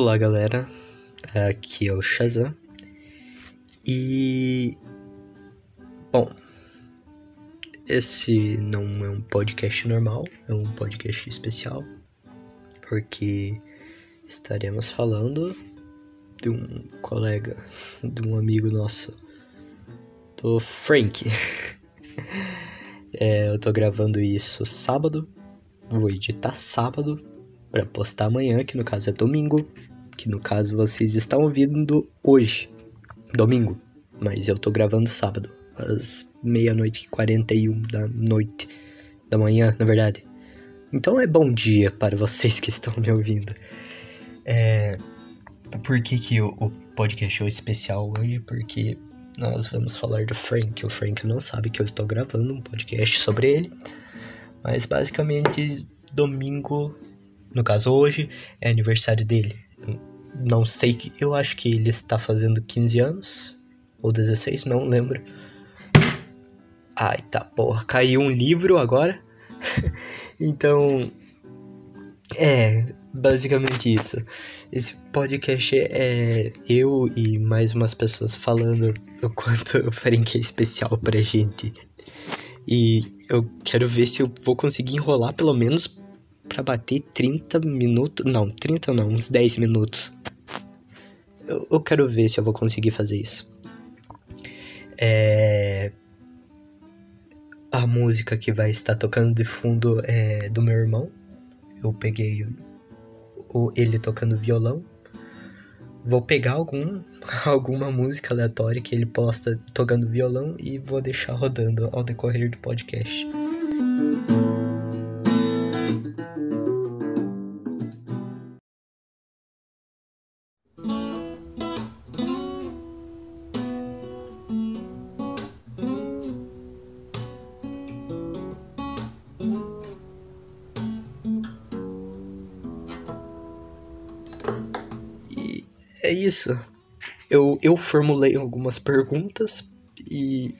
Olá galera, aqui é o Shazam e. Bom, esse não é um podcast normal, é um podcast especial porque estaremos falando de um colega, de um amigo nosso, do Frank. é, eu tô gravando isso sábado, vou editar sábado para postar amanhã, que no caso é domingo, que no caso vocês estão ouvindo hoje, domingo, mas eu tô gravando sábado, às meia-noite e 41 da noite, da manhã, na verdade. Então é bom dia para vocês que estão me ouvindo. É... Por que, que o, o podcast é especial hoje? Porque nós vamos falar do Frank. O Frank não sabe que eu estou gravando um podcast sobre ele. Mas basicamente, domingo no caso, hoje é aniversário dele. Não sei, que eu acho que ele está fazendo 15 anos. Ou 16, não lembro. Ai, tá porra, caiu um livro agora. então, é, basicamente isso. Esse podcast é eu e mais umas pessoas falando o quanto o Frank é especial pra gente. E eu quero ver se eu vou conseguir enrolar pelo menos para bater 30 minutos. Não, 30 não, uns 10 minutos. Eu, eu quero ver se eu vou conseguir fazer isso. É. A música que vai estar tocando de fundo é do meu irmão. Eu peguei o, ele tocando violão. Vou pegar algum, alguma música aleatória que ele posta tocando violão e vou deixar rodando ao decorrer do podcast. Isso. Eu, eu formulei algumas perguntas e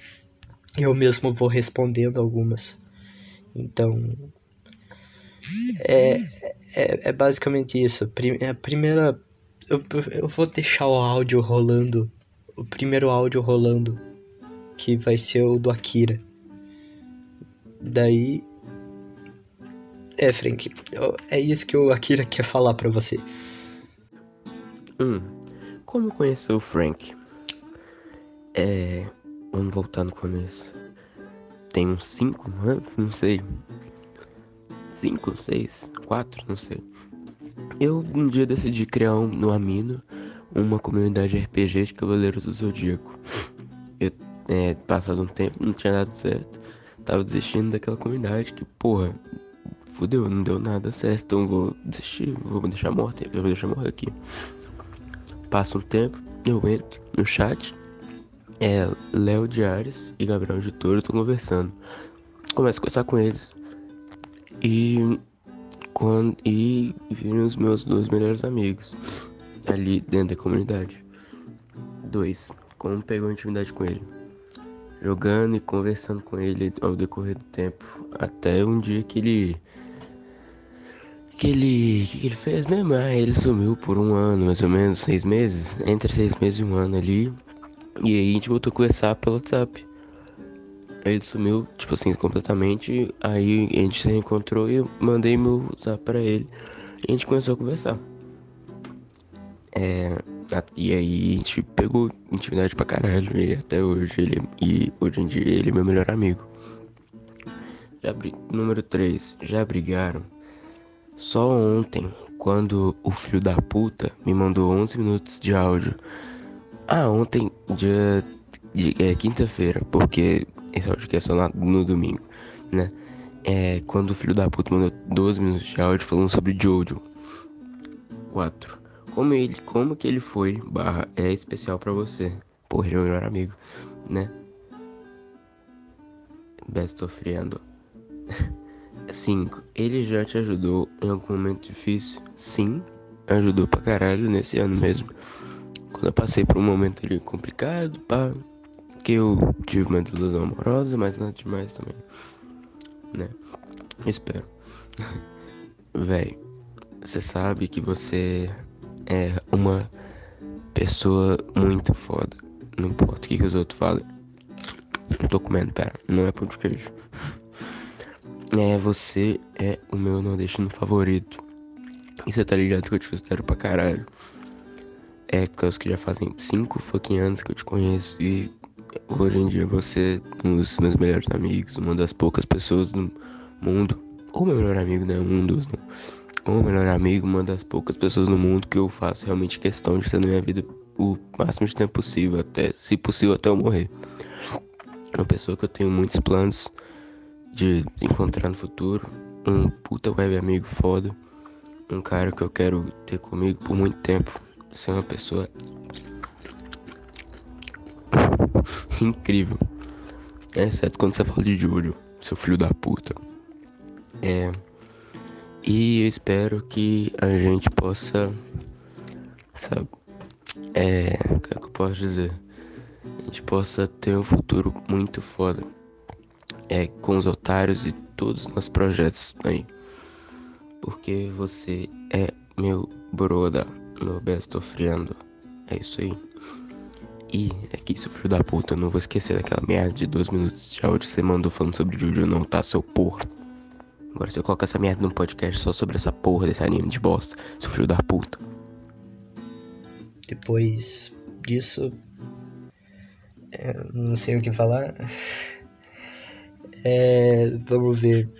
eu mesmo vou respondendo algumas. Então. É, é, é basicamente isso. A primeira. Eu, eu vou deixar o áudio rolando. O primeiro áudio rolando. Que vai ser o do Akira. Daí. É, Frank. É isso que o Akira quer falar pra você. Hum, como conheceu o Frank? É. Vamos voltar no começo. Tem uns 5 anos? Não sei. 5, 6, 4, não sei. Eu um dia decidi criar um, no Amino uma comunidade RPG de Cavaleiros do Zodíaco. Eu, é, passado um tempo, não tinha dado certo. Tava desistindo daquela comunidade que, porra, fudeu, não deu nada certo. Então vou desistir, vou deixar morto, eu vou deixar morrer aqui. Passa um tempo, eu entro no chat, é Léo Diares e Gabriel de Toro estão conversando. Começo a conversar com eles. E quando e viram os meus dois melhores amigos ali dentro da comunidade. Dois, como pegou intimidade com ele. Jogando e conversando com ele ao decorrer do tempo. Até um dia que ele que ele. que, que ele fez mesmo? Ah, ele sumiu por um ano, mais ou menos, seis meses. Entre seis meses e um ano ali. E aí a gente voltou a conversar pelo WhatsApp. Aí ele sumiu, tipo assim, completamente. Aí a gente se reencontrou e eu mandei meu WhatsApp pra ele. E a gente começou a conversar. É, e aí a gente pegou intimidade pra caralho. E até hoje ele. E hoje em dia ele é meu melhor amigo. Já, número 3. Já brigaram só ontem, quando o filho da puta me mandou 11 minutos de áudio. Ah, ontem, dia é, quinta-feira, porque esse áudio aqui é só no, no domingo, né? É quando o filho da puta mandou 12 minutos de áudio falando sobre Jojo. 4. Como ele, como que ele foi, barra, é especial para você. Porra, ele é meu melhor amigo, né? Best of friend. 5. Ele já te ajudou em algum momento difícil? Sim, ajudou pra caralho nesse ano mesmo. Quando eu passei por um momento ali complicado, pá, que eu tive uma desilusão amorosa, mas nada demais também, né? Espero. Véi, você sabe que você é uma pessoa muito foda. Não importa o que, que os outros falem. Não tô comendo, pera. Não é pão de queijo. É, você é o meu nordestino favorito. E você tá ligado que eu te considero pra caralho. É, porque que já fazem 5 fucking anos que eu te conheço e hoje em dia você é um dos meus melhores amigos, uma das poucas pessoas do mundo, ou meu melhor amigo, né? Um dos, né? Ou melhor amigo, uma das poucas pessoas no mundo que eu faço realmente questão de ter na minha vida o máximo de tempo possível, até, se possível, até eu morrer. Uma pessoa que eu tenho muitos planos de encontrar no futuro, um puta web amigo foda, um cara que eu quero ter comigo por muito tempo, ser uma pessoa incrível. Exceto quando você fala de Júlio, seu filho da puta. É. E eu espero que a gente possa. Sabe? É. O que, é que eu posso dizer? A gente possa ter um futuro muito foda. É, com os otários e todos os nossos projetos aí. Porque você é meu broda, meu best friend. É isso aí. E é que isso, filho da puta, não vou esquecer daquela merda de dois minutos de áudio que você mandou falando sobre Jojo não, tá, seu porra. Agora se eu colocar essa merda num podcast só sobre essa porra desse anime de bosta, seu filho da puta. Depois disso, não sei o que falar. É, vamos ver.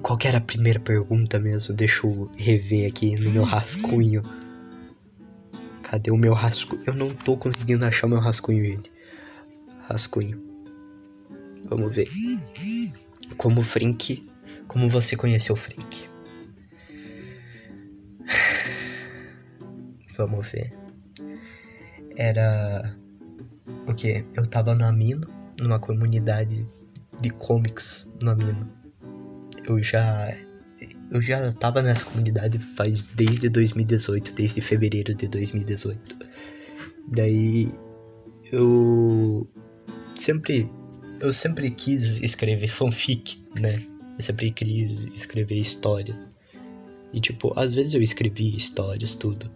Qual era a primeira pergunta mesmo? Deixa eu rever aqui no meu rascunho. Cadê o meu rascunho? Eu não tô conseguindo achar o meu rascunho, gente. Rascunho. Vamos ver. Como Frank. Como você conheceu o Frank? Vamos ver. Era. O que? Eu tava no Amino, numa comunidade de comics no Amino. Eu já eu já tava nessa comunidade faz desde 2018, desde fevereiro de 2018. Daí eu sempre eu sempre quis escrever fanfic, né? Eu sempre quis escrever história. E tipo, às vezes eu escrevia histórias tudo,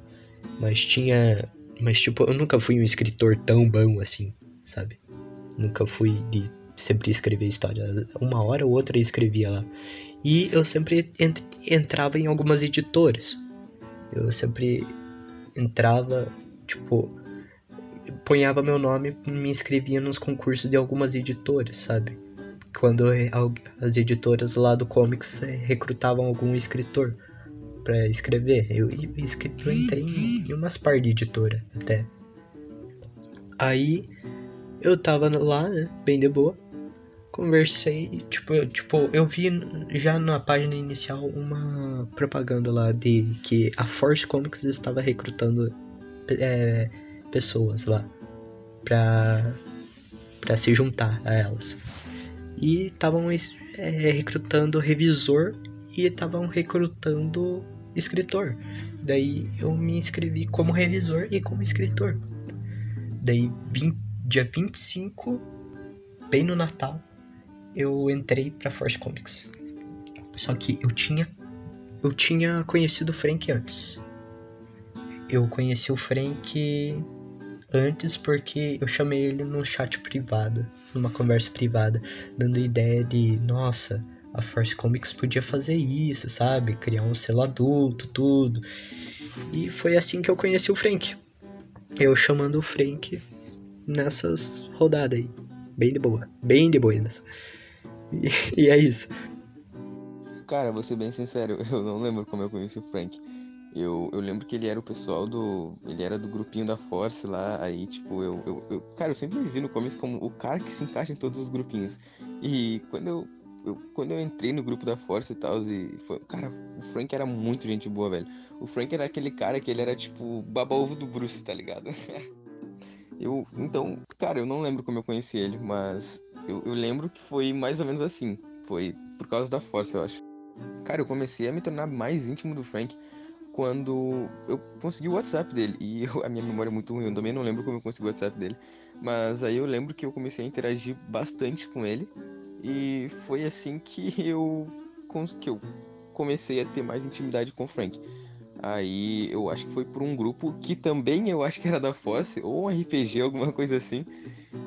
mas tinha mas tipo, eu nunca fui um escritor tão bom assim, sabe? Nunca fui de sempre escrever história. Uma hora ou outra eu escrevia lá. E eu sempre ent entrava em algumas editoras. Eu sempre entrava, tipo, ponhava meu nome, me inscrevia nos concursos de algumas editoras, sabe? Quando as editoras lá do comics eh, recrutavam algum escritor para escrever, eu, eu, entrei em, em umas par de editora até. Aí eu tava lá, né, bem de boa conversei, tipo, eu, tipo, eu vi já na página inicial uma propaganda lá de que a Force Comics estava recrutando é, pessoas lá pra, pra se juntar a elas. E estavam é, recrutando revisor e estavam recrutando escritor. Daí eu me inscrevi como revisor e como escritor. Daí, 20, dia 25, bem no Natal, eu entrei para Force Comics. Só que eu tinha eu tinha conhecido o Frank antes. Eu conheci o Frank antes porque eu chamei ele num chat privado, numa conversa privada, dando ideia de, nossa, a Force Comics podia fazer isso, sabe? Criar um selo adulto, tudo. E foi assim que eu conheci o Frank. Eu chamando o Frank nessas rodadas aí. Bem de boa. Bem de boa nessa. E, é isso. Cara, vou ser bem sincero, eu não lembro como eu conheci o Frank. Eu, eu lembro que ele era o pessoal do. Ele era do grupinho da Force lá, aí, tipo, eu. eu, eu cara, eu sempre me vi no começo como o cara que se encaixa em todos os grupinhos. E quando eu. eu quando eu entrei no grupo da Force e tal, e foi. Cara, o Frank era muito gente boa, velho. O Frank era aquele cara que ele era, tipo, baba-ovo do Bruce, tá ligado? eu. Então, cara, eu não lembro como eu conheci ele, mas eu, eu lembro que foi mais ou menos assim. Foi por causa da força, eu acho. Cara, eu comecei a me tornar mais íntimo do Frank quando eu consegui o WhatsApp dele. E eu, a minha memória é muito ruim, eu também não lembro como eu consegui o WhatsApp dele. Mas aí eu lembro que eu comecei a interagir bastante com ele. E foi assim que eu, que eu comecei a ter mais intimidade com o Frank. Aí eu acho que foi por um grupo que também eu acho que era da Force, ou um RPG, alguma coisa assim.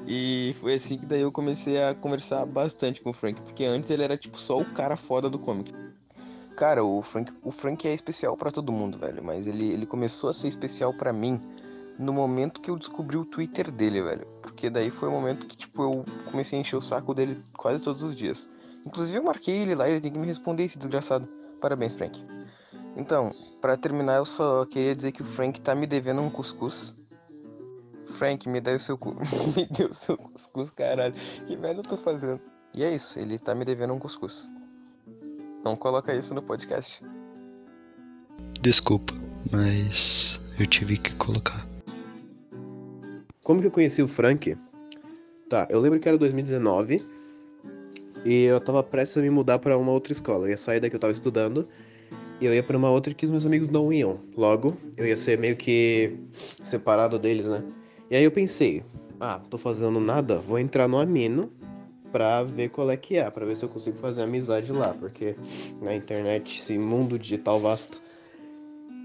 E foi assim que daí eu comecei a conversar bastante com o Frank, porque antes ele era tipo só o cara foda do comic. Cara, o Frank, o Frank é especial para todo mundo, velho, mas ele, ele começou a ser especial para mim no momento que eu descobri o Twitter dele, velho. Porque daí foi o momento que, tipo, eu comecei a encher o saco dele quase todos os dias. Inclusive eu marquei ele lá, ele tem que me responder esse desgraçado. Parabéns, Frank. Então, para terminar, eu só queria dizer que o Frank tá me devendo um cuscuz. Frank, me dá o seu cu. me deu o seu cuscuz, caralho. Que merda eu tô fazendo? E é isso, ele tá me devendo um cuscuz. Não coloca isso no podcast. Desculpa, mas eu tive que colocar. Como que eu conheci o Frank? Tá, eu lembro que era 2019 e eu tava prestes a me mudar para uma outra escola. Eu ia sair da que eu tava estudando e eu ia para uma outra que os meus amigos não iam. Logo, eu ia ser meio que separado deles, né? E aí eu pensei, ah, tô fazendo nada, vou entrar no Amino pra ver qual é que é, pra ver se eu consigo fazer amizade lá, porque na internet, esse mundo digital vasto.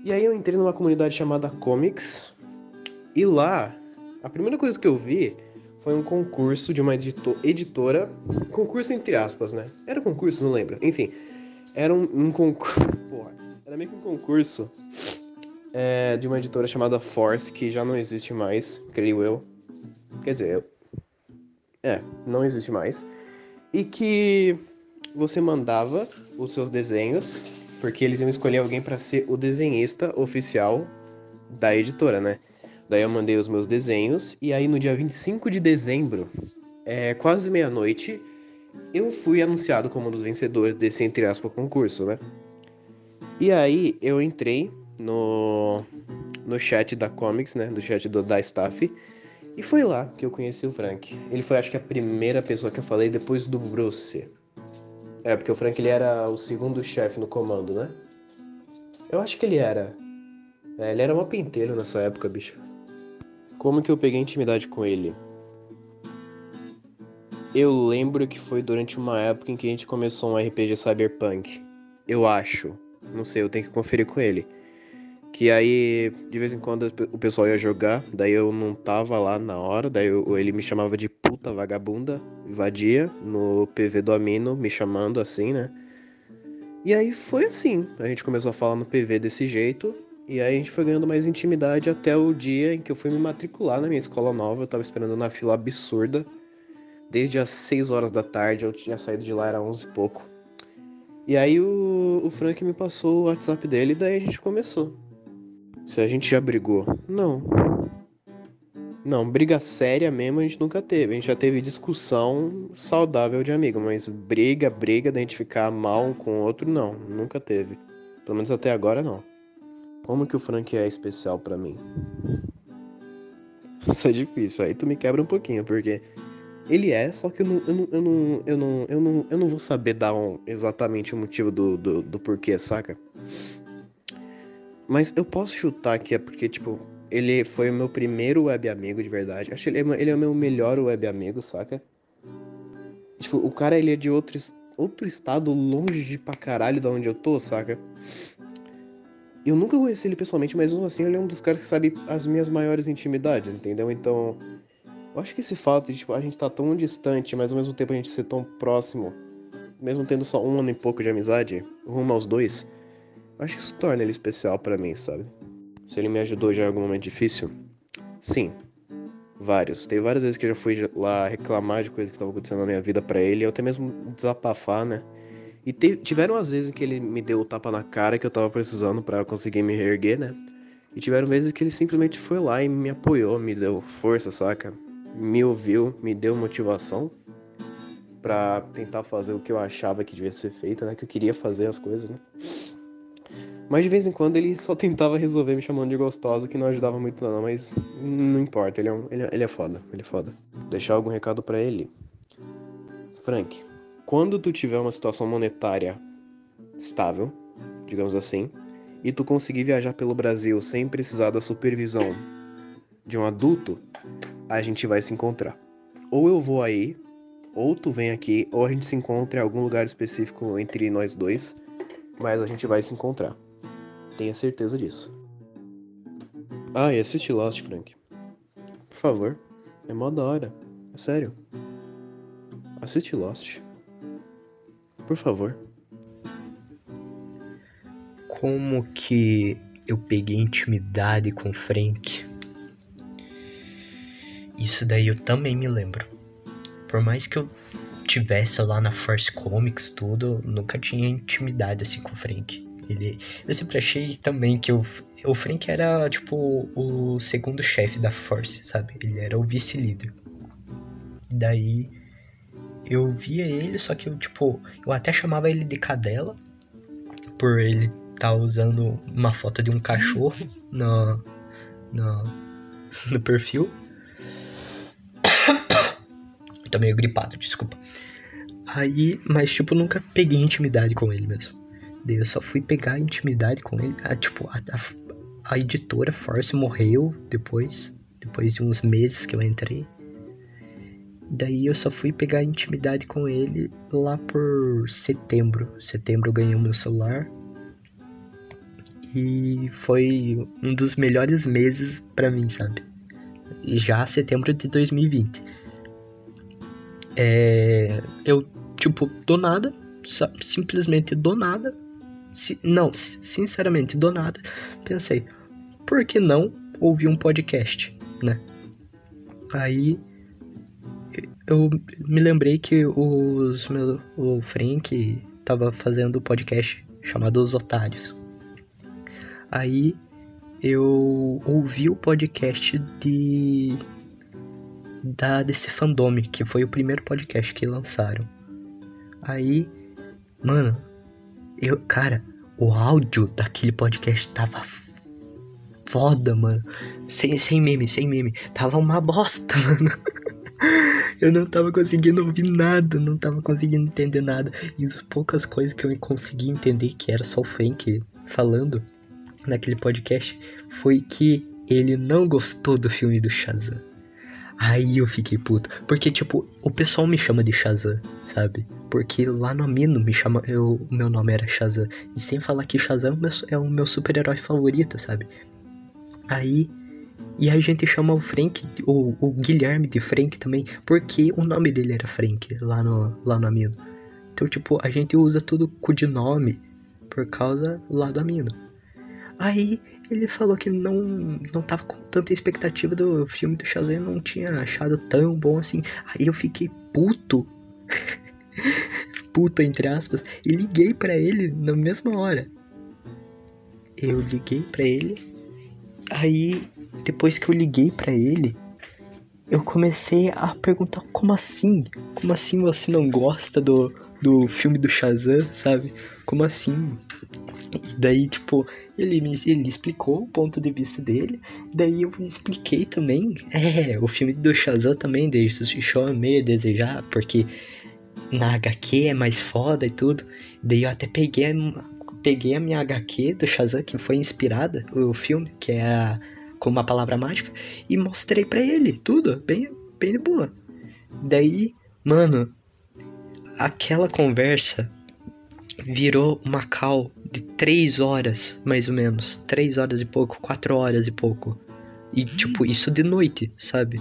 E aí eu entrei numa comunidade chamada Comics e lá a primeira coisa que eu vi foi um concurso de uma editora. Concurso entre aspas, né? Era concurso, não lembro. Enfim, era um, um concurso. Porra, era meio que um concurso é, de uma editora chamada Force, que já não existe mais, creio eu. Quer dizer, eu... é, não existe mais. E que você mandava os seus desenhos, porque eles iam escolher alguém para ser o desenhista oficial da editora, né? Daí eu mandei os meus desenhos e aí no dia 25 de dezembro, é, quase meia-noite, eu fui anunciado como um dos vencedores desse, entre aspas, concurso, né? E aí eu entrei no, no chat da Comics, né? Do chat do, da staff. E foi lá que eu conheci o Frank. Ele foi, acho que, a primeira pessoa que eu falei depois do Bruce. É, porque o Frank ele era o segundo chefe no comando, né? Eu acho que ele era. É, ele era uma penteiro nessa época, bicho. Como que eu peguei intimidade com ele? Eu lembro que foi durante uma época em que a gente começou um RPG Cyberpunk. Eu acho. Não sei, eu tenho que conferir com ele. Que aí, de vez em quando, o pessoal ia jogar, daí eu não tava lá na hora, daí eu, ele me chamava de puta vagabunda, vadia, no PV do Amino, me chamando assim, né? E aí foi assim, a gente começou a falar no PV desse jeito, e aí a gente foi ganhando mais intimidade até o dia em que eu fui me matricular na minha escola nova. Eu tava esperando na fila absurda. Desde as 6 horas da tarde, eu tinha saído de lá, era 11 e pouco. E aí o, o Frank me passou o WhatsApp dele e daí a gente começou. Se a gente já brigou? Não. Não, briga séria mesmo a gente nunca teve. A gente já teve discussão saudável de amigo, mas briga, briga da gente ficar mal um com o outro, não. Nunca teve. Pelo menos até agora não. Como que o Frank é especial para mim? Isso é difícil, aí tu me quebra um pouquinho, porque ele é, só que eu não, eu não, eu não, eu não, eu não, eu não vou saber dar um, exatamente o motivo do, do, do porquê, saca? Mas eu posso chutar que é porque, tipo, ele foi o meu primeiro web amigo de verdade. Acho que ele é, ele é o meu melhor web amigo, saca? Tipo, o cara ele é de outro, outro estado longe de pra caralho da onde eu tô, saca? Eu nunca conheci ele pessoalmente, mas mesmo assim ele é um dos caras que sabe as minhas maiores intimidades, entendeu? Então, eu acho que esse fato de tipo, a gente estar tá tão distante, mas ao mesmo tempo a gente ser tão próximo, mesmo tendo só um ano e pouco de amizade, rumo aos dois, acho que isso torna ele especial para mim, sabe? Se ele me ajudou já em algum momento difícil? Sim. Vários. Tem várias vezes que eu já fui lá reclamar de coisas que estavam acontecendo na minha vida para ele, ou até mesmo desabafar, né? E te, tiveram as vezes que ele me deu o tapa na cara que eu tava precisando para conseguir me reerguer, né? E tiveram vezes que ele simplesmente foi lá e me apoiou, me deu força, saca? Me ouviu, me deu motivação para tentar fazer o que eu achava que devia ser feito, né? Que eu queria fazer as coisas, né? Mas de vez em quando ele só tentava resolver me chamando de gostosa, que não ajudava muito não, mas não importa, ele é, um, ele, é, ele é foda, ele é foda. Deixar algum recado para ele? Frank, quando tu tiver uma situação monetária estável, digamos assim, e tu conseguir viajar pelo Brasil sem precisar da supervisão de um adulto, a gente vai se encontrar. Ou eu vou aí, ou tu vem aqui, ou a gente se encontra em algum lugar específico entre nós dois, mas a gente vai se encontrar. Tenha certeza disso. Ah, e assiste Lost, Frank. Por favor. É mó da hora. É sério. Assiste Lost. Por favor. Como que eu peguei intimidade com o Frank? Isso daí eu também me lembro. Por mais que eu tivesse lá na Force Comics, tudo, nunca tinha intimidade assim com o Frank. Ele, eu sempre achei também que o, o Frank era, tipo, o segundo chefe da Force, sabe? Ele era o vice-líder. Daí eu via ele, só que eu, tipo, eu até chamava ele de cadela, por ele tá usando uma foto de um cachorro no, no, no perfil. Tô meio gripado, desculpa. Aí, mas tipo, nunca peguei intimidade com ele mesmo. Daí eu só fui pegar intimidade com ele. Ah, tipo, a, a, a editora Force morreu depois. Depois de uns meses que eu entrei. Daí eu só fui pegar intimidade com ele lá por setembro. Setembro eu ganhei o meu celular. E foi um dos melhores meses para mim, sabe? Já setembro de 2020. É, eu, tipo, do nada, simplesmente do nada, se, não, sinceramente, do nada, pensei, por que não ouvir um podcast, né? Aí eu me lembrei que os meu, o Frank tava fazendo um podcast chamado Os Otários. Aí eu ouvi o podcast de da desse fandome, que foi o primeiro podcast que lançaram. Aí, mano, eu, cara, o áudio daquele podcast tava foda, mano. Sem, sem meme, sem meme. Tava uma bosta, mano. Eu não tava conseguindo ouvir nada, não tava conseguindo entender nada. E as poucas coisas que eu consegui entender, que era só o Frank falando naquele podcast, foi que ele não gostou do filme do Shazam. Aí eu fiquei puto. Porque, tipo, o pessoal me chama de Shazam, sabe? Porque lá no Amino me chama. Eu, o meu nome era Shazam. E sem falar que Shazam é o meu super-herói favorito, sabe? Aí. E a gente chama o Frank, o, o Guilherme de Frank também, porque o nome dele era Frank lá no, lá no Amino. Então, tipo, a gente usa tudo com de nome por causa lá do Amino. Aí ele falou que não, não tava com tanta expectativa do filme do Shazam, não tinha achado tão bom assim. Aí eu fiquei puto. puto, entre aspas, e liguei para ele na mesma hora. Eu liguei para ele. Aí, depois que eu liguei para ele, eu comecei a perguntar como assim? Como assim você não gosta do, do filme do Shazam, sabe? Como assim? Daí, tipo, ele me ele explicou o ponto de vista dele. Daí eu expliquei também. É, o filme do Shazam também deixou meio a desejar, porque na HQ é mais foda e tudo. Daí eu até peguei peguei a minha HQ do Shazam, que foi inspirada, o filme, que é a, com uma palavra mágica, e mostrei para ele tudo, bem, bem de boa. Daí, mano, aquela conversa virou uma call de três horas, mais ou menos. Três horas e pouco, quatro horas e pouco. E, tipo, isso de noite, sabe?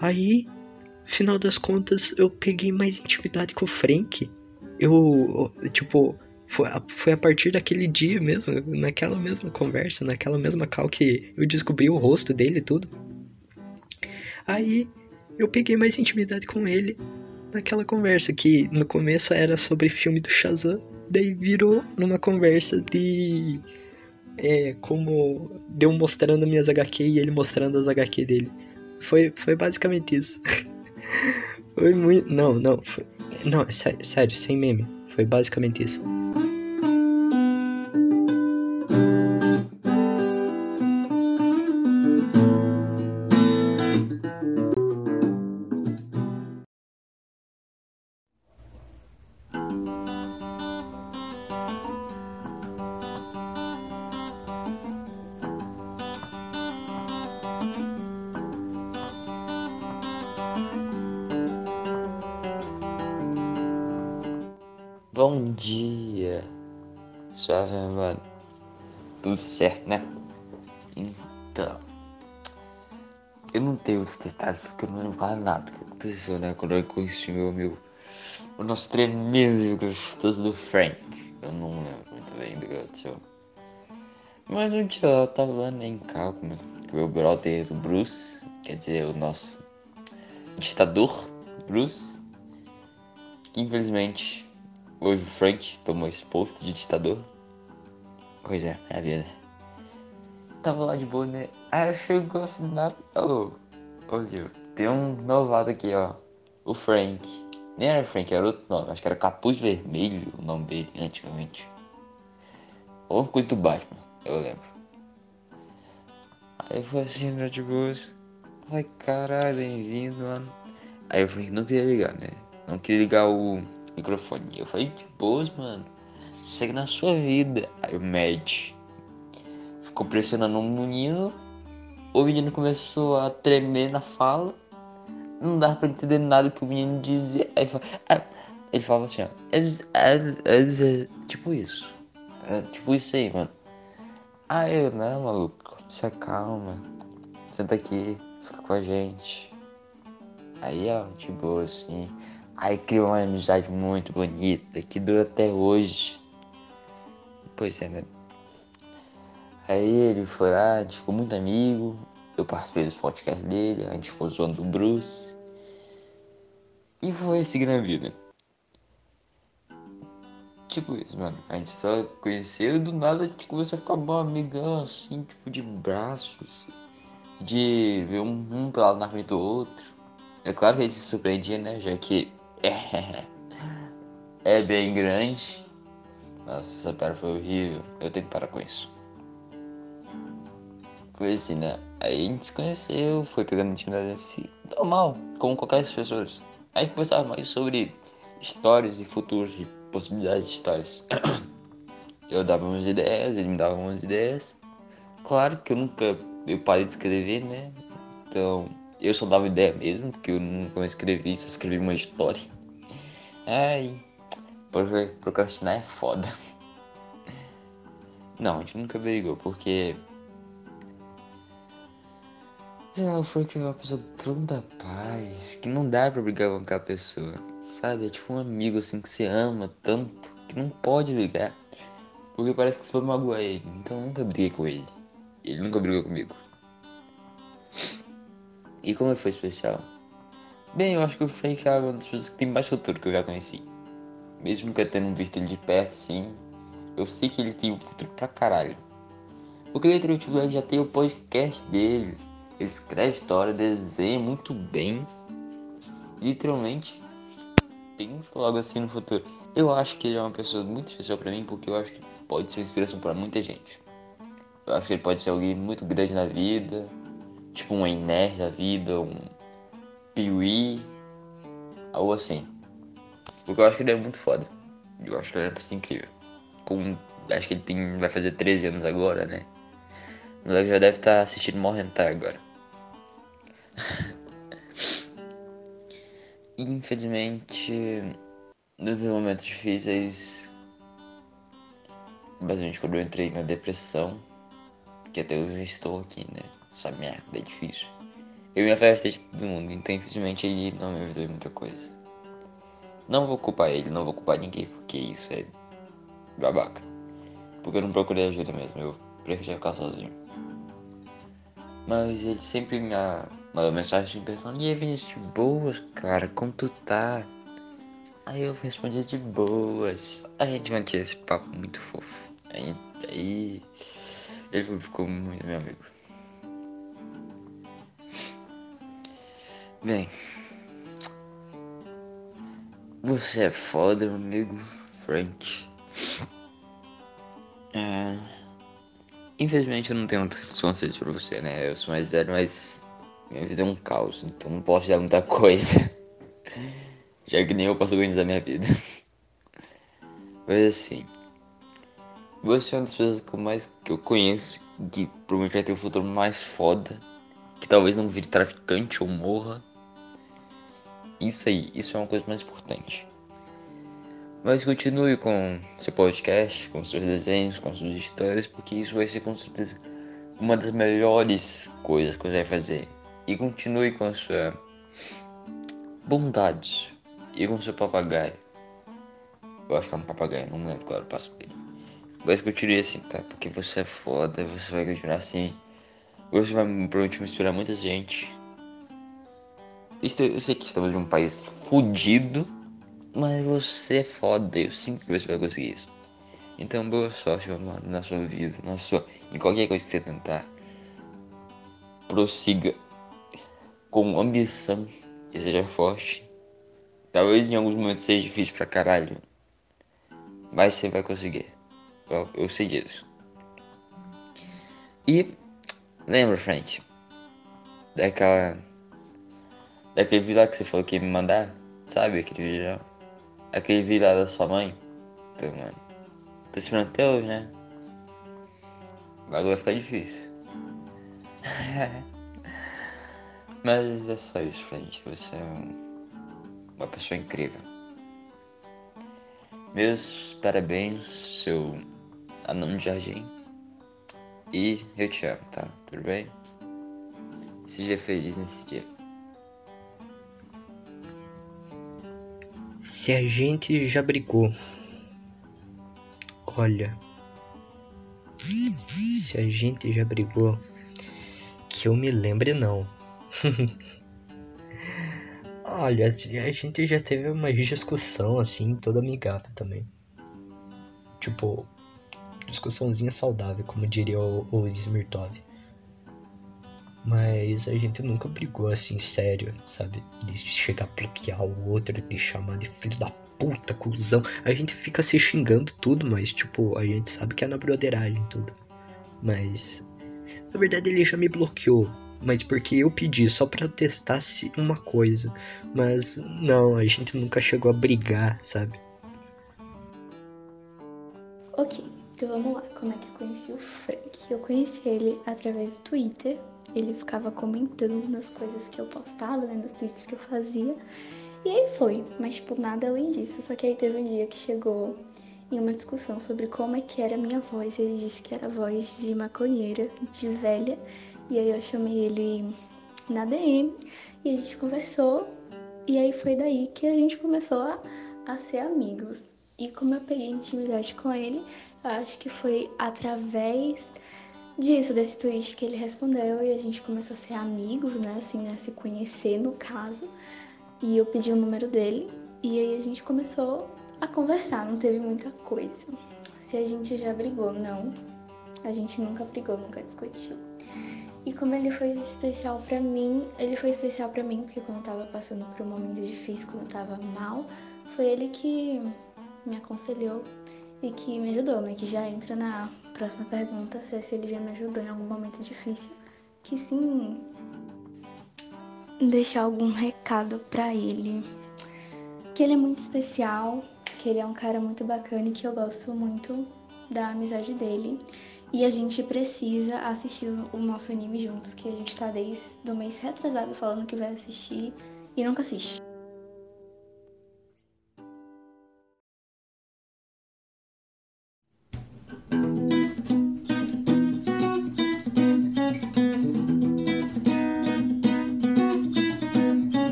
Aí, final das contas, eu peguei mais intimidade com o Frank. Eu, tipo, foi a, foi a partir daquele dia mesmo, naquela mesma conversa, naquela mesma call que eu descobri o rosto dele e tudo. Aí, eu peguei mais intimidade com ele naquela conversa que no começo era sobre filme do Shazam, daí virou numa conversa de é, como deu mostrando minhas HQ e ele mostrando as HQ dele. Foi, foi basicamente isso. foi muito. Não, não. Foi, não, é sério, sério, sem meme. Foi basicamente isso. Bom dia, suave mano. tudo certo, né? Então. Eu não tenho os detalhes porque eu não lembro nada que aconteceu, né? Quando eu conheci meu amigo. O nosso tremendo gostoso do Frank. Eu não lembro muito bem do que aconteceu. Mas um dia eu tava lá né, em carro com meu brother Bruce. Quer dizer, o nosso ditador Bruce. Infelizmente, hoje o Frank tomou esse posto de ditador. Pois é, é a vida. Tava lá de boa, né? Aí eu chego assim nada. Ô, olha, tem um novado aqui, ó. O Frank. Nem era Frank, era outro nome. Acho que era Capuz Vermelho o nome dele antigamente. Ou coisa do Batman, eu lembro. Aí foi assim, né, de boas. Ai, caralho, bem-vindo, mano. Aí eu falei, não queria ligar, né? Não queria ligar o microfone. Eu falei, de boas, mano. Segue na sua vida. Aí o Mad ficou pressionando o menino. O menino começou a tremer na fala. Não dava pra entender nada que o menino dizia. Aí ele falava assim, ó. Tipo isso. É, tipo isso aí, mano. Aí eu, não, maluco, se acalma. Senta aqui, fica com a gente. Aí, ó, de boa, assim. Aí criou uma amizade muito bonita que dura até hoje. Pois é, né? Aí ele foi lá, a gente ficou muito amigo. Eu participei dos podcasts dele, a gente ficou zoando o Bruce. E foi seguindo a vida. Tipo isso, mano. A gente só conheceu e do nada a gente começou a ficar bom amigão, assim, tipo, de braços. De ver um, um lado na frente do outro. É claro que gente se surpreendia, né? Já que é, é bem grande. Nossa, essa piada foi horrível. Eu tenho que parar com isso. Foi assim, né? Aí a gente se conheceu, foi pegando intimidade assim, normal, como qualquer pessoas. Aí conversava mais sobre histórias e futuros, de possibilidades de histórias. Eu dava umas ideias, ele me dava umas ideias. Claro que eu nunca eu parei de escrever, né? Então, eu só dava ideia mesmo, porque eu nunca mais escrevi, só escrevi uma história. Ai, procrastinar é foda. Não, a gente nunca brigou, porque o Frank é uma pessoa tão da paz que não dá pra brigar com aquela pessoa. Sabe? É tipo um amigo assim que você ama tanto que não pode brigar. Porque parece que você vai magoar ele. Então eu nunca briguei com ele. Ele nunca brigou comigo. E como ele foi especial? Bem, eu acho que o Frank é uma das pessoas que tem mais futuro que eu já conheci. Mesmo que eu tendo visto ele de perto, sim. Eu sei que ele tem um futuro pra caralho. Porque ele já tem o podcast dele ele escreve história, desenha muito bem. Literalmente, pensa logo assim no futuro. Eu acho que ele é uma pessoa muito especial para mim porque eu acho que pode ser inspiração para muita gente. Eu acho que ele pode ser alguém muito grande na vida, tipo um Ener da vida, um Piuí, algo assim. Porque eu acho que ele é muito foda. Eu acho que ele é pessoa incrível. Com, acho que ele tem, vai fazer 13 anos agora, né? O moleque já deve estar tá assistindo morrendo até agora. Infelizmente, nos momentos difíceis, basicamente quando eu entrei na depressão, que até hoje estou aqui, né? Essa merda é difícil. Eu me afastei de todo mundo, então infelizmente ele não me ajudou em muita coisa. Não vou culpar ele, não vou culpar ninguém, porque isso é babaca. Porque eu não procurei ajuda mesmo, eu preferi ficar sozinho. Mas ele sempre me mandou mensagem perguntando, e aí Vinícius, de boas, cara, como tu tá? Aí eu respondi de boas. A gente mantinha esse papo muito fofo. Aí, aí ele ficou muito meu amigo. Bem, você é foda, meu amigo Frank. É, Infelizmente eu não tenho muitos conselhos pra você, né? Eu sou mais velho, mas minha vida é um caos, então não posso dar muita coisa. Já que nem eu posso organizar minha vida. Mas assim, você é uma das pessoas que eu mais que eu conheço que provavelmente vai ter um futuro mais foda. Que talvez não vire traficante ou morra. Isso aí, isso é uma coisa mais importante. Mas continue com seu podcast, com seus desenhos, com suas histórias, porque isso vai ser com certeza uma das melhores coisas que você vai fazer. E continue com a sua bondade e com seu papagaio. Eu acho que é um papagaio, não lembro qual era o passo dele. Mas continue assim, tá? Porque você é foda, você vai continuar assim. Você vai provavelmente inspirar muita gente. Eu sei que estamos em um país fudido, mas você é foda, eu sinto que você vai conseguir isso. Então boa sorte, meu mano, na sua vida, na sua. em qualquer coisa que você tentar. Prossiga com ambição e seja forte. Talvez em alguns momentos seja difícil pra caralho. Mas você vai conseguir. Eu, eu sei disso. E lembra, Frank, daquela. Daquele vídeo lá que você falou que ia me mandar? Sabe aquele vídeo lá? Aquele vídeo lá da sua mãe? Então, mano. Tô esperando até hoje, né? O bagulho vai ficar difícil. Mas é só isso, Frank. Você é uma pessoa incrível. Meus parabéns, seu anão de jardim. E eu te amo, tá? Tudo bem? Seja feliz nesse dia. Se a gente já brigou. Olha. Se a gente já brigou. Que eu me lembre, não. Olha, a gente já teve uma discussão assim, toda amigável também. Tipo, discussãozinha saudável, como diria o, o Smirtov. Mas a gente nunca brigou assim, sério, sabe? De chegar a bloquear o outro, de chamar de filho da puta, cuzão. A gente fica se xingando tudo, mas tipo, a gente sabe que é na broderagem tudo. Mas. Na verdade ele já me bloqueou mas porque eu pedi só para testar se uma coisa. Mas não, a gente nunca chegou a brigar, sabe? Frank? Eu conheci ele através do Twitter. Ele ficava comentando nas coisas que eu postava, né, nos tweets que eu fazia. E aí foi, mas tipo, nada além disso. Só que aí teve um dia que chegou em uma discussão sobre como é que era a minha voz. Ele disse que era a voz de maconheira, de velha, e aí eu chamei ele na DM e a gente conversou. E aí foi daí que a gente começou a, a ser amigos. E como eu peguei intimidade com ele, acho que foi através disso, desse tweet que ele respondeu e a gente começou a ser amigos, né? Assim, né? Se conhecer no caso. E eu pedi o número dele e aí a gente começou a conversar, não teve muita coisa. Se a gente já brigou, não. A gente nunca brigou, nunca discutiu. E como ele foi especial para mim, ele foi especial para mim porque quando eu tava passando por um momento difícil, quando eu tava mal, foi ele que me aconselhou e que me ajudou, né? Que já entra na próxima pergunta, se, ele já me ajudou em algum momento difícil. Que sim, deixar algum recado para ele. Que ele é muito especial, que ele é um cara muito bacana e que eu gosto muito da amizade dele. E a gente precisa assistir o nosso anime juntos, que a gente tá desde o mês retrasado falando que vai assistir e nunca assiste.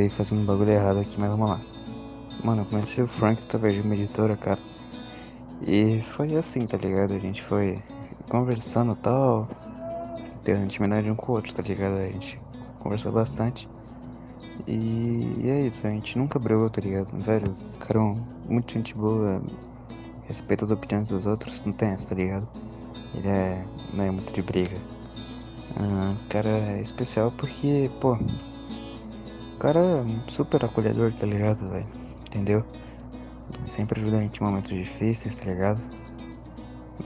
Acabei fazendo um bagulho errado aqui, mas vamos lá. Mano, eu conheci o Frank através de uma editora, cara. E foi assim, tá ligado? A gente foi conversando tal. Tendo intimidade um com o outro, tá ligado? A gente conversou bastante. E, é isso, a gente nunca brigou, tá ligado? Velho, cara, é muito gente boa, respeita as opiniões dos outros, não tem essa, tá ligado? Ele é. não é muito de briga. Ah, cara é especial porque, pô. Cara é super acolhedor, tá ligado, velho? entendeu? Sempre ajuda a gente em momentos difíceis, tá ligado?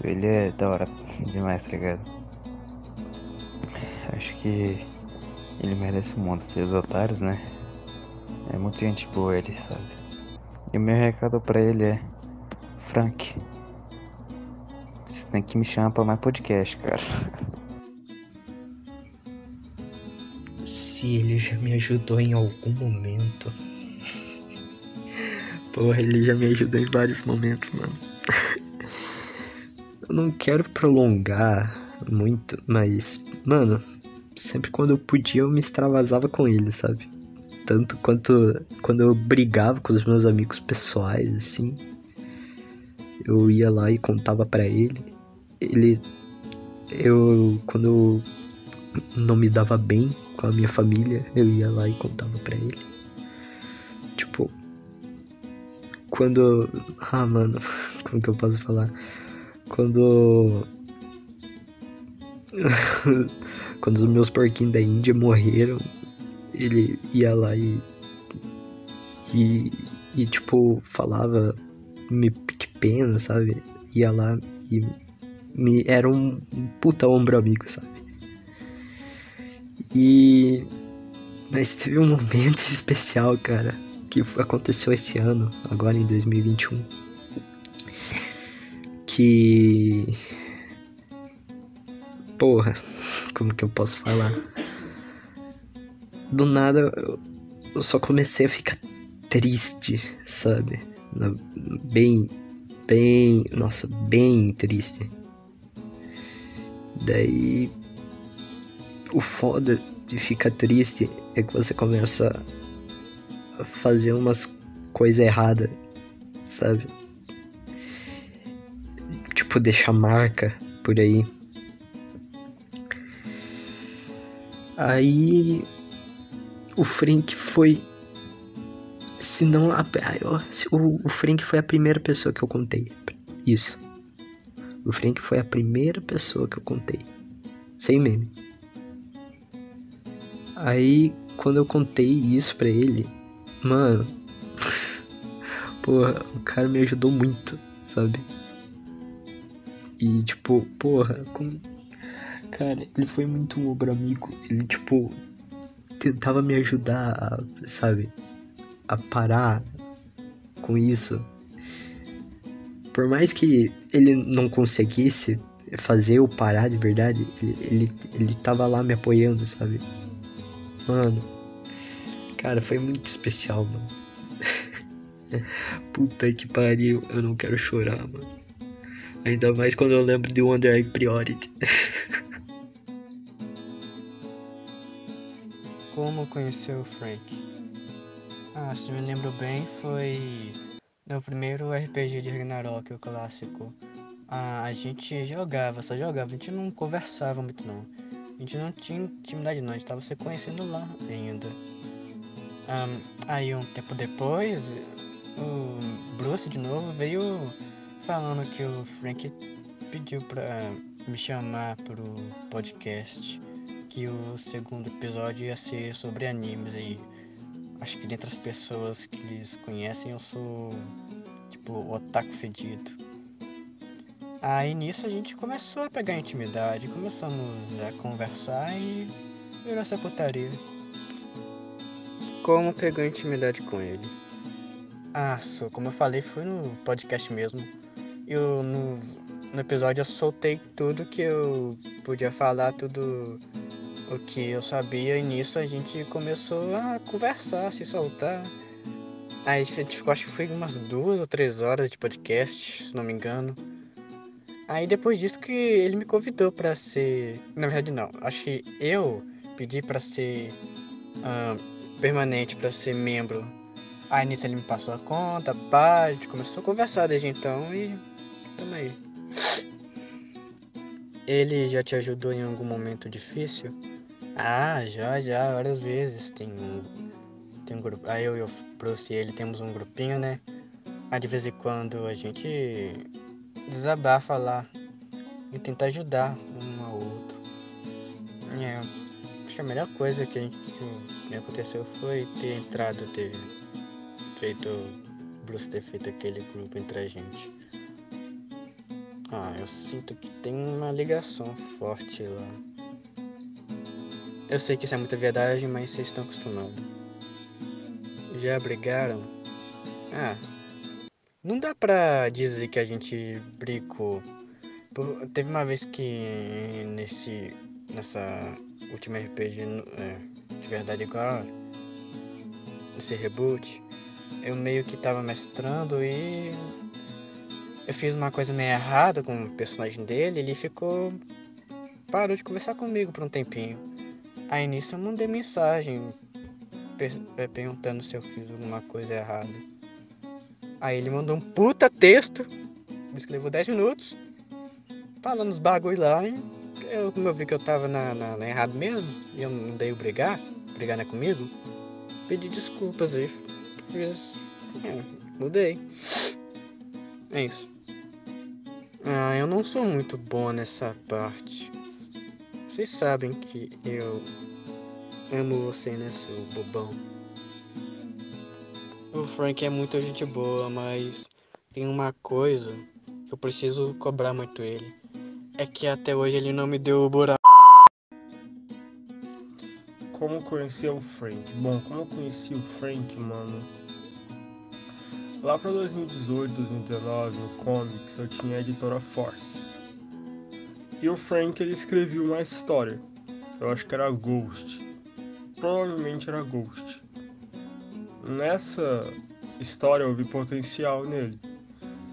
Ele é da hora demais, tá ligado? Acho que ele merece o mundo, filhos otários, né? É muito gente boa ele, sabe? E o meu recado pra ele é Frank. Você tem que me chamar pra mais podcast, cara. se ele já me ajudou em algum momento. Porra, ele já me ajudou em vários momentos, mano. eu não quero prolongar muito, mas, mano, sempre quando eu podia eu me extravasava com ele, sabe? Tanto quanto quando eu brigava com os meus amigos pessoais, assim. Eu ia lá e contava para ele. Ele. Eu. Quando eu não me dava bem com a minha família, eu ia lá e contava para ele. Tipo. Quando. Ah, mano. Como que eu posso falar? Quando. quando os meus porquinhos da Índia morreram, ele ia lá e. E, e tipo, falava, me que pena, sabe? Ia lá e me era um puta ombro amigo, sabe? E. Mas teve um momento especial, cara, que aconteceu esse ano, agora em 2021. Que. Porra, como que eu posso falar? do nada eu só comecei a ficar triste, sabe? Bem, bem, nossa, bem triste. Daí o foda de ficar triste é que você começa a fazer umas coisas erradas, sabe? Tipo, deixar marca por aí. Aí o Frank foi. Se não. A, o, o Frank foi a primeira pessoa que eu contei. Isso. O Frank foi a primeira pessoa que eu contei. Sem meme. Aí, quando eu contei isso pra ele, mano. porra, o cara me ajudou muito, sabe? E, tipo, porra, como. Cara, ele foi muito um ombro amigo. Ele, tipo, tentava me ajudar, sabe? A parar com isso. Por mais que ele não conseguisse fazer eu parar de verdade, ele, ele, ele tava lá me apoiando, sabe? Mano, cara, foi muito especial, mano. Puta que pariu, eu não quero chorar, mano. Ainda mais quando eu lembro de Wonder Egg Priority. Como conheceu o Frank? Ah, se me lembro bem, foi no primeiro RPG de Ragnarok, o clássico. Ah, a gente jogava, só jogava, a gente não conversava muito não. A gente não tinha intimidade não, a gente tava se conhecendo lá ainda. Um, aí um tempo depois, o Bruce de novo veio falando que o Frank pediu pra me chamar pro podcast que o segundo episódio ia ser sobre animes e acho que dentre as pessoas que eles conhecem eu sou tipo o otaku fedido. Aí nisso a gente começou a pegar intimidade, começamos a conversar e virou essa putaria. Como pegar intimidade com ele? Ah, só, como eu falei, foi no podcast mesmo. Eu no, no episódio eu soltei tudo que eu podia falar, tudo o que eu sabia e nisso a gente começou a conversar, a se soltar. Aí a gente ficou, acho que foi umas duas ou três horas de podcast, se não me engano. Aí depois disso que ele me convidou para ser. Na verdade não, acho que eu pedi para ser uh, permanente, para ser membro. Aí nisso ele me passou a conta, pá, a gente começou a conversar desde então e tamo aí. Ele já te ajudou em algum momento difícil? Ah, já, já, várias vezes. Tem um, tem um grupo. Aí eu e o Bruce e ele temos um grupinho, né? Aí de vez em quando a gente desabafa lá e tenta ajudar um ao outro. É, acho que a melhor coisa que, que aconteceu foi ter entrado, ter feito. Bruce ter feito aquele grupo entre a gente. Ah, eu sinto que tem uma ligação forte lá. Eu sei que isso é muita verdade, mas vocês estão acostumados. Já brigaram? Ah, não dá pra dizer que a gente brigou. Teve uma vez que nesse nessa última RPG, é, de verdade igual esse reboot, eu meio que tava mestrando e eu fiz uma coisa meio errada com o personagem dele, ele ficou parou de conversar comigo por um tempinho. Aí nisso eu mandei mensagem eh, perguntando se eu fiz alguma coisa errada. Aí ele mandou um puta texto, me escreveu 10 minutos, falando os bagulho lá, e eu, como eu vi que eu tava na, na, na errado mesmo, e eu não dei o brigar, brigar não é comigo, pedi desculpas aí. Fiz, é, mudei. É isso. Ah, eu não sou muito bom nessa parte. Vocês sabem que eu amo você, né, seu bobão? O Frank é muita gente boa, mas tem uma coisa que eu preciso cobrar muito ele. É que até hoje ele não me deu o buraco. Como conhecer o Frank? Bom, como eu conheci o Frank, mano? Lá pra 2018, 2019, no Comics, eu tinha a editora Force. E o Frank, ele escreveu uma história. Eu acho que era Ghost. Provavelmente era Ghost. Nessa história eu vi potencial nele.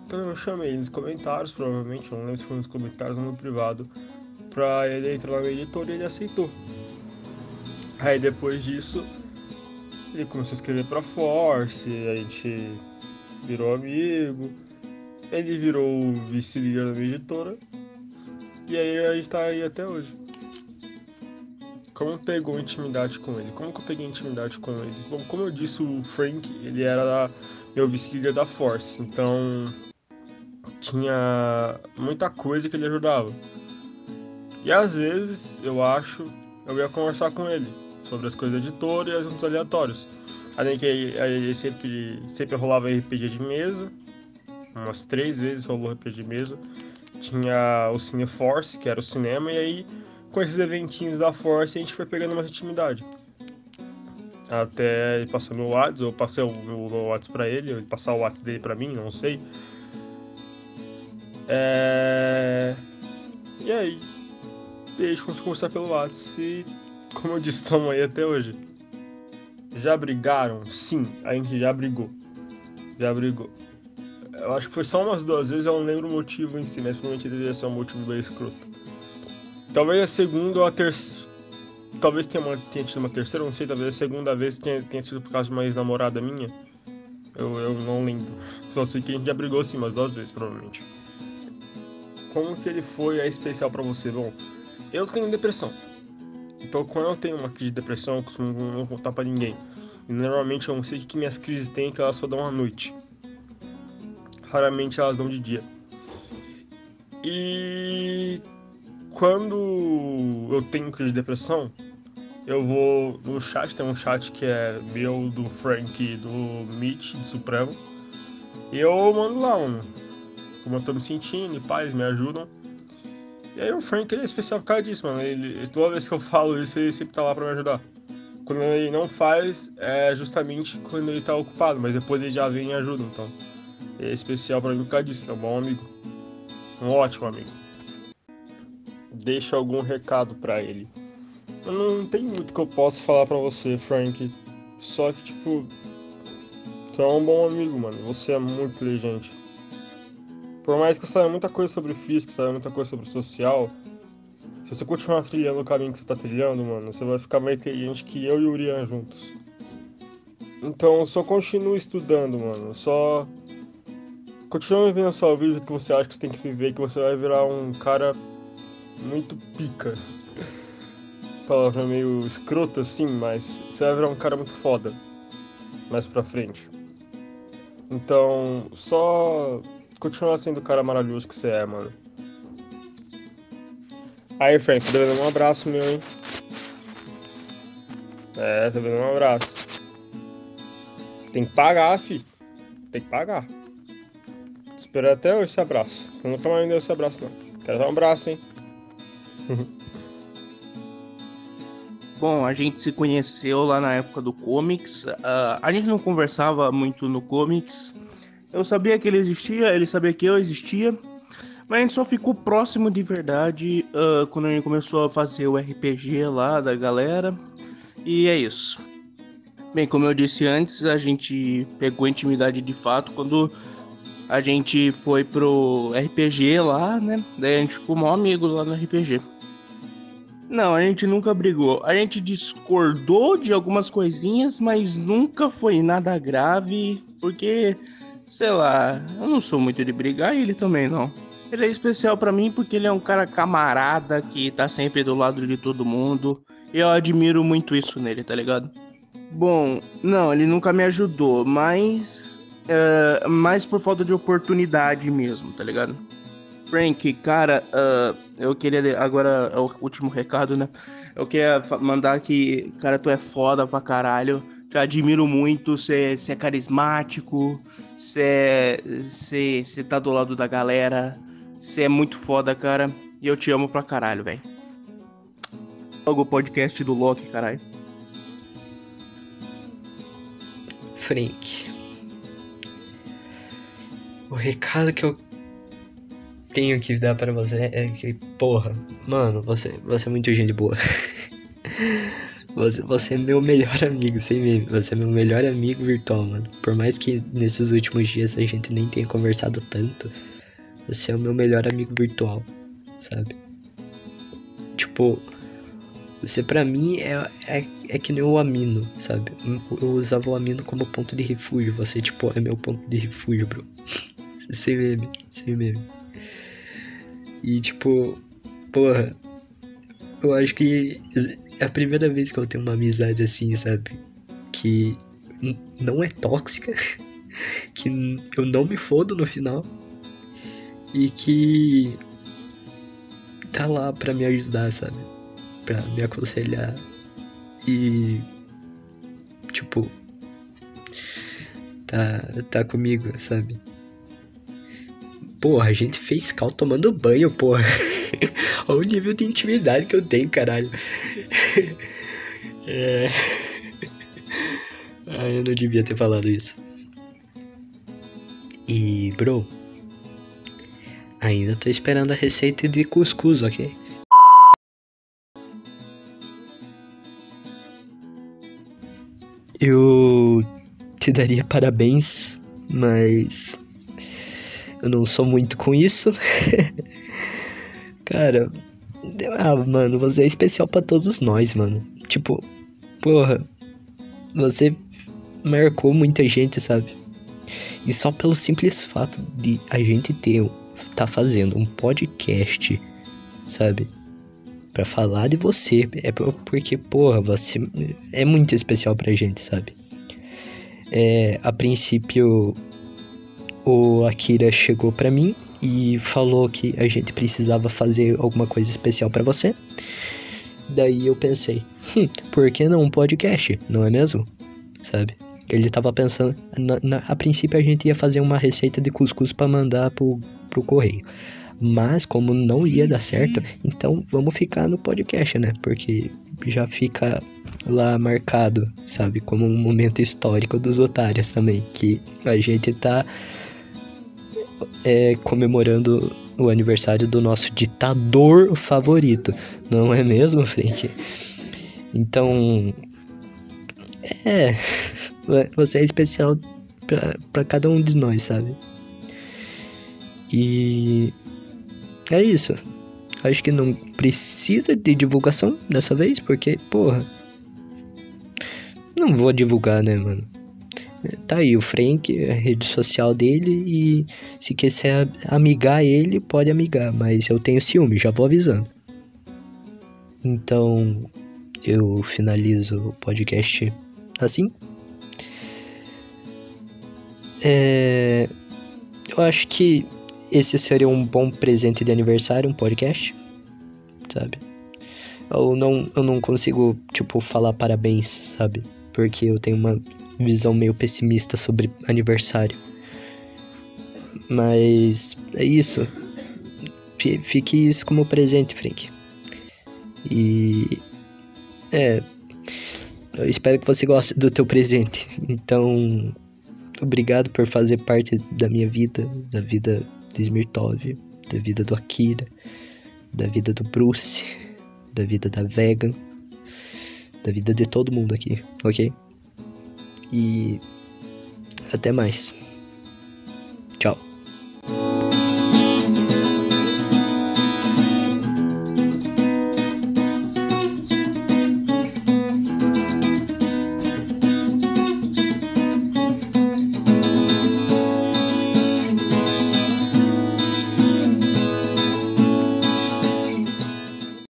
Então eu chamei nos comentários, provavelmente, não lembro se foi nos comentários ou no privado, pra ele entrar na minha editora e ele aceitou. Aí depois disso, ele começou a escrever pra Force, a gente virou amigo, ele virou vice-líder da minha editora, e aí a gente tá aí até hoje. Como pegou intimidade com ele? Como que eu peguei intimidade com ele? Bom, como eu disse, o Frank, ele era meu vice-líder da Force, então tinha muita coisa que ele ajudava. E às vezes, eu acho, eu ia conversar com ele sobre as coisas da editora e assuntos aleatórios. Além que aí sempre, sempre rolava RPG de mesa, umas três vezes rolou RPG de mesa. Tinha o Cine Force, que era o cinema, e aí com esses eventinhos da Force a gente foi pegando mais intimidade. Até passar meu WhatsApp, eu passei o meu, WhatsApp pra ele, ele passar o WhatsApp dele pra mim, não sei. É... E aí, a gente a conversar pelo WhatsApp e como eu disse, estamos aí até hoje. Já brigaram? Sim, a gente já brigou. Já brigou. Eu acho que foi só umas duas vezes, eu não lembro o motivo em si, mas provavelmente deveria ser um motivo bem escroto. Talvez a segunda ou a terceira. Talvez tenha, uma, tenha tido uma terceira, não sei, talvez a segunda vez tenha, tenha sido por causa de uma ex-namorada minha. Eu, eu não lembro. Só sei que a gente já brigou sim umas duas vezes, provavelmente. Como que ele foi especial para você? Bom, eu tenho depressão. Então, quando eu tenho uma crise de depressão, eu costumo não contar pra ninguém. E normalmente eu não sei o que minhas crises têm, que elas só dão à noite. Raramente elas dão de dia. E quando eu tenho crise de depressão, eu vou no chat, tem um chat que é meu, do Frank, do Mitch, do Supremo. E eu mando lá, mano. Como eu tô me sentindo, e pais me ajudam. E aí o Frank ele é especial por causa disso, mano. Ele, toda vez que eu falo isso, ele sempre tá lá pra me ajudar. Quando ele não faz, é justamente quando ele tá ocupado, mas depois ele já vem e ajuda, então. É especial pra mim por causa disso, é um bom amigo. Um ótimo amigo. Deixa algum recado pra ele. Eu não tem muito que eu possa falar pra você, Frank. Só que, tipo. Tu é um bom amigo, mano. Você é muito inteligente. Por mais que eu saiba muita coisa sobre física, saiba muita coisa sobre social, se você continuar trilhando o caminho que você tá trilhando, mano, você vai ficar mais inteligente que eu e o Urian juntos. Então só continue estudando, mano. Só continue vivendo a sua vida que você acha que você tem que viver, que você vai virar um cara muito pica. Palavra meio escrota assim, mas você vai virar um cara muito foda mais pra frente. Então, só continua sendo o cara maravilhoso que você é, mano. Aí, Frank, dando um abraço meu, hein? É, tá dando um abraço. Tem que pagar, fi. Tem que pagar. Esperar até hoje esse abraço. Eu nunca mais me esse abraço, não. Quero dar um abraço, hein? Bom, a gente se conheceu lá na época do comics. Uh, a gente não conversava muito no comics. Eu sabia que ele existia, ele sabia que eu existia. Mas a gente só ficou próximo de verdade uh, quando a gente começou a fazer o RPG lá da galera. E é isso. Bem, como eu disse antes, a gente pegou intimidade de fato quando a gente foi pro RPG lá, né? Daí a gente ficou maior amigo lá no RPG. Não, a gente nunca brigou. A gente discordou de algumas coisinhas, mas nunca foi nada grave, porque, sei lá, eu não sou muito de brigar e ele também não. Ele é especial para mim porque ele é um cara camarada que tá sempre do lado de todo mundo. Eu admiro muito isso nele, tá ligado? Bom, não, ele nunca me ajudou, mas. Uh, mais por falta de oportunidade mesmo, tá ligado? Frank, cara, uh, eu queria. Agora é o último recado, né? Eu queria mandar que, cara, tu é foda pra caralho. Te admiro muito. Você é carismático. Você tá do lado da galera. Você é muito foda, cara. E eu te amo pra caralho, velho. Logo o podcast do Loki, caralho. Frank. O recado que eu tenho que dar para você é que, porra, mano, você, você é muito gente boa. Você, você é meu melhor amigo, sem meme. Você é meu melhor amigo virtual, mano. Por mais que nesses últimos dias a gente nem tenha conversado tanto, você é o meu melhor amigo virtual, sabe? Tipo, você pra mim é, é, é que nem o amino, sabe? Eu usava o amino como ponto de refúgio. Você, tipo, é meu ponto de refúgio, bro. sem meme, sem meme. E tipo, porra, eu acho que é a primeira vez que eu tenho uma amizade assim, sabe? Que não é tóxica, que eu não me fodo no final e que tá lá pra me ajudar, sabe? Pra me aconselhar e tipo tá tá comigo, sabe? Porra, a gente fez cal tomando banho, porra. Olha o nível de intimidade que eu tenho, caralho. é... Ah, eu não devia ter falado isso. E, bro, ainda tô esperando a receita de cuscuz, ok? Eu te daria parabéns, mas eu não sou muito com isso. Cara, ah, mano, você é especial para todos nós, mano. Tipo, porra, você marcou muita gente, sabe? E só pelo simples fato de a gente ter tá fazendo um podcast, sabe? Para falar de você, é porque, porra, você é muito especial pra gente, sabe? É, a princípio o Akira chegou para mim e falou que a gente precisava fazer alguma coisa especial para você. Daí eu pensei, hum, por que não um podcast, não é mesmo? Sabe? Ele tava pensando, na, na, a princípio a gente ia fazer uma receita de cuscuz para mandar pro, pro correio. Mas como não ia dar certo, então vamos ficar no podcast, né? Porque já fica lá marcado, sabe? Como um momento histórico dos otários também. Que a gente tá é, comemorando o aniversário do nosso ditador favorito, não é mesmo, Frank? Então, é, você é especial para cada um de nós, sabe? E é isso. Acho que não precisa de divulgação dessa vez, porque, porra, não vou divulgar, né, mano? Tá aí o Frank, a rede social dele e se quiser amigar ele, pode amigar, mas eu tenho ciúme, já vou avisando. Então, eu finalizo o podcast assim. É, eu acho que esse seria um bom presente de aniversário, um podcast, sabe? Eu não, eu não consigo, tipo, falar parabéns, sabe? Porque eu tenho uma visão meio pessimista sobre aniversário. Mas é isso. Fique isso como presente, Frank. E é, eu espero que você goste do teu presente. Então, obrigado por fazer parte da minha vida, da vida de Smirtov, da vida do Akira, da vida do Bruce, da vida da Vegan. da vida de todo mundo aqui, ok? E até mais.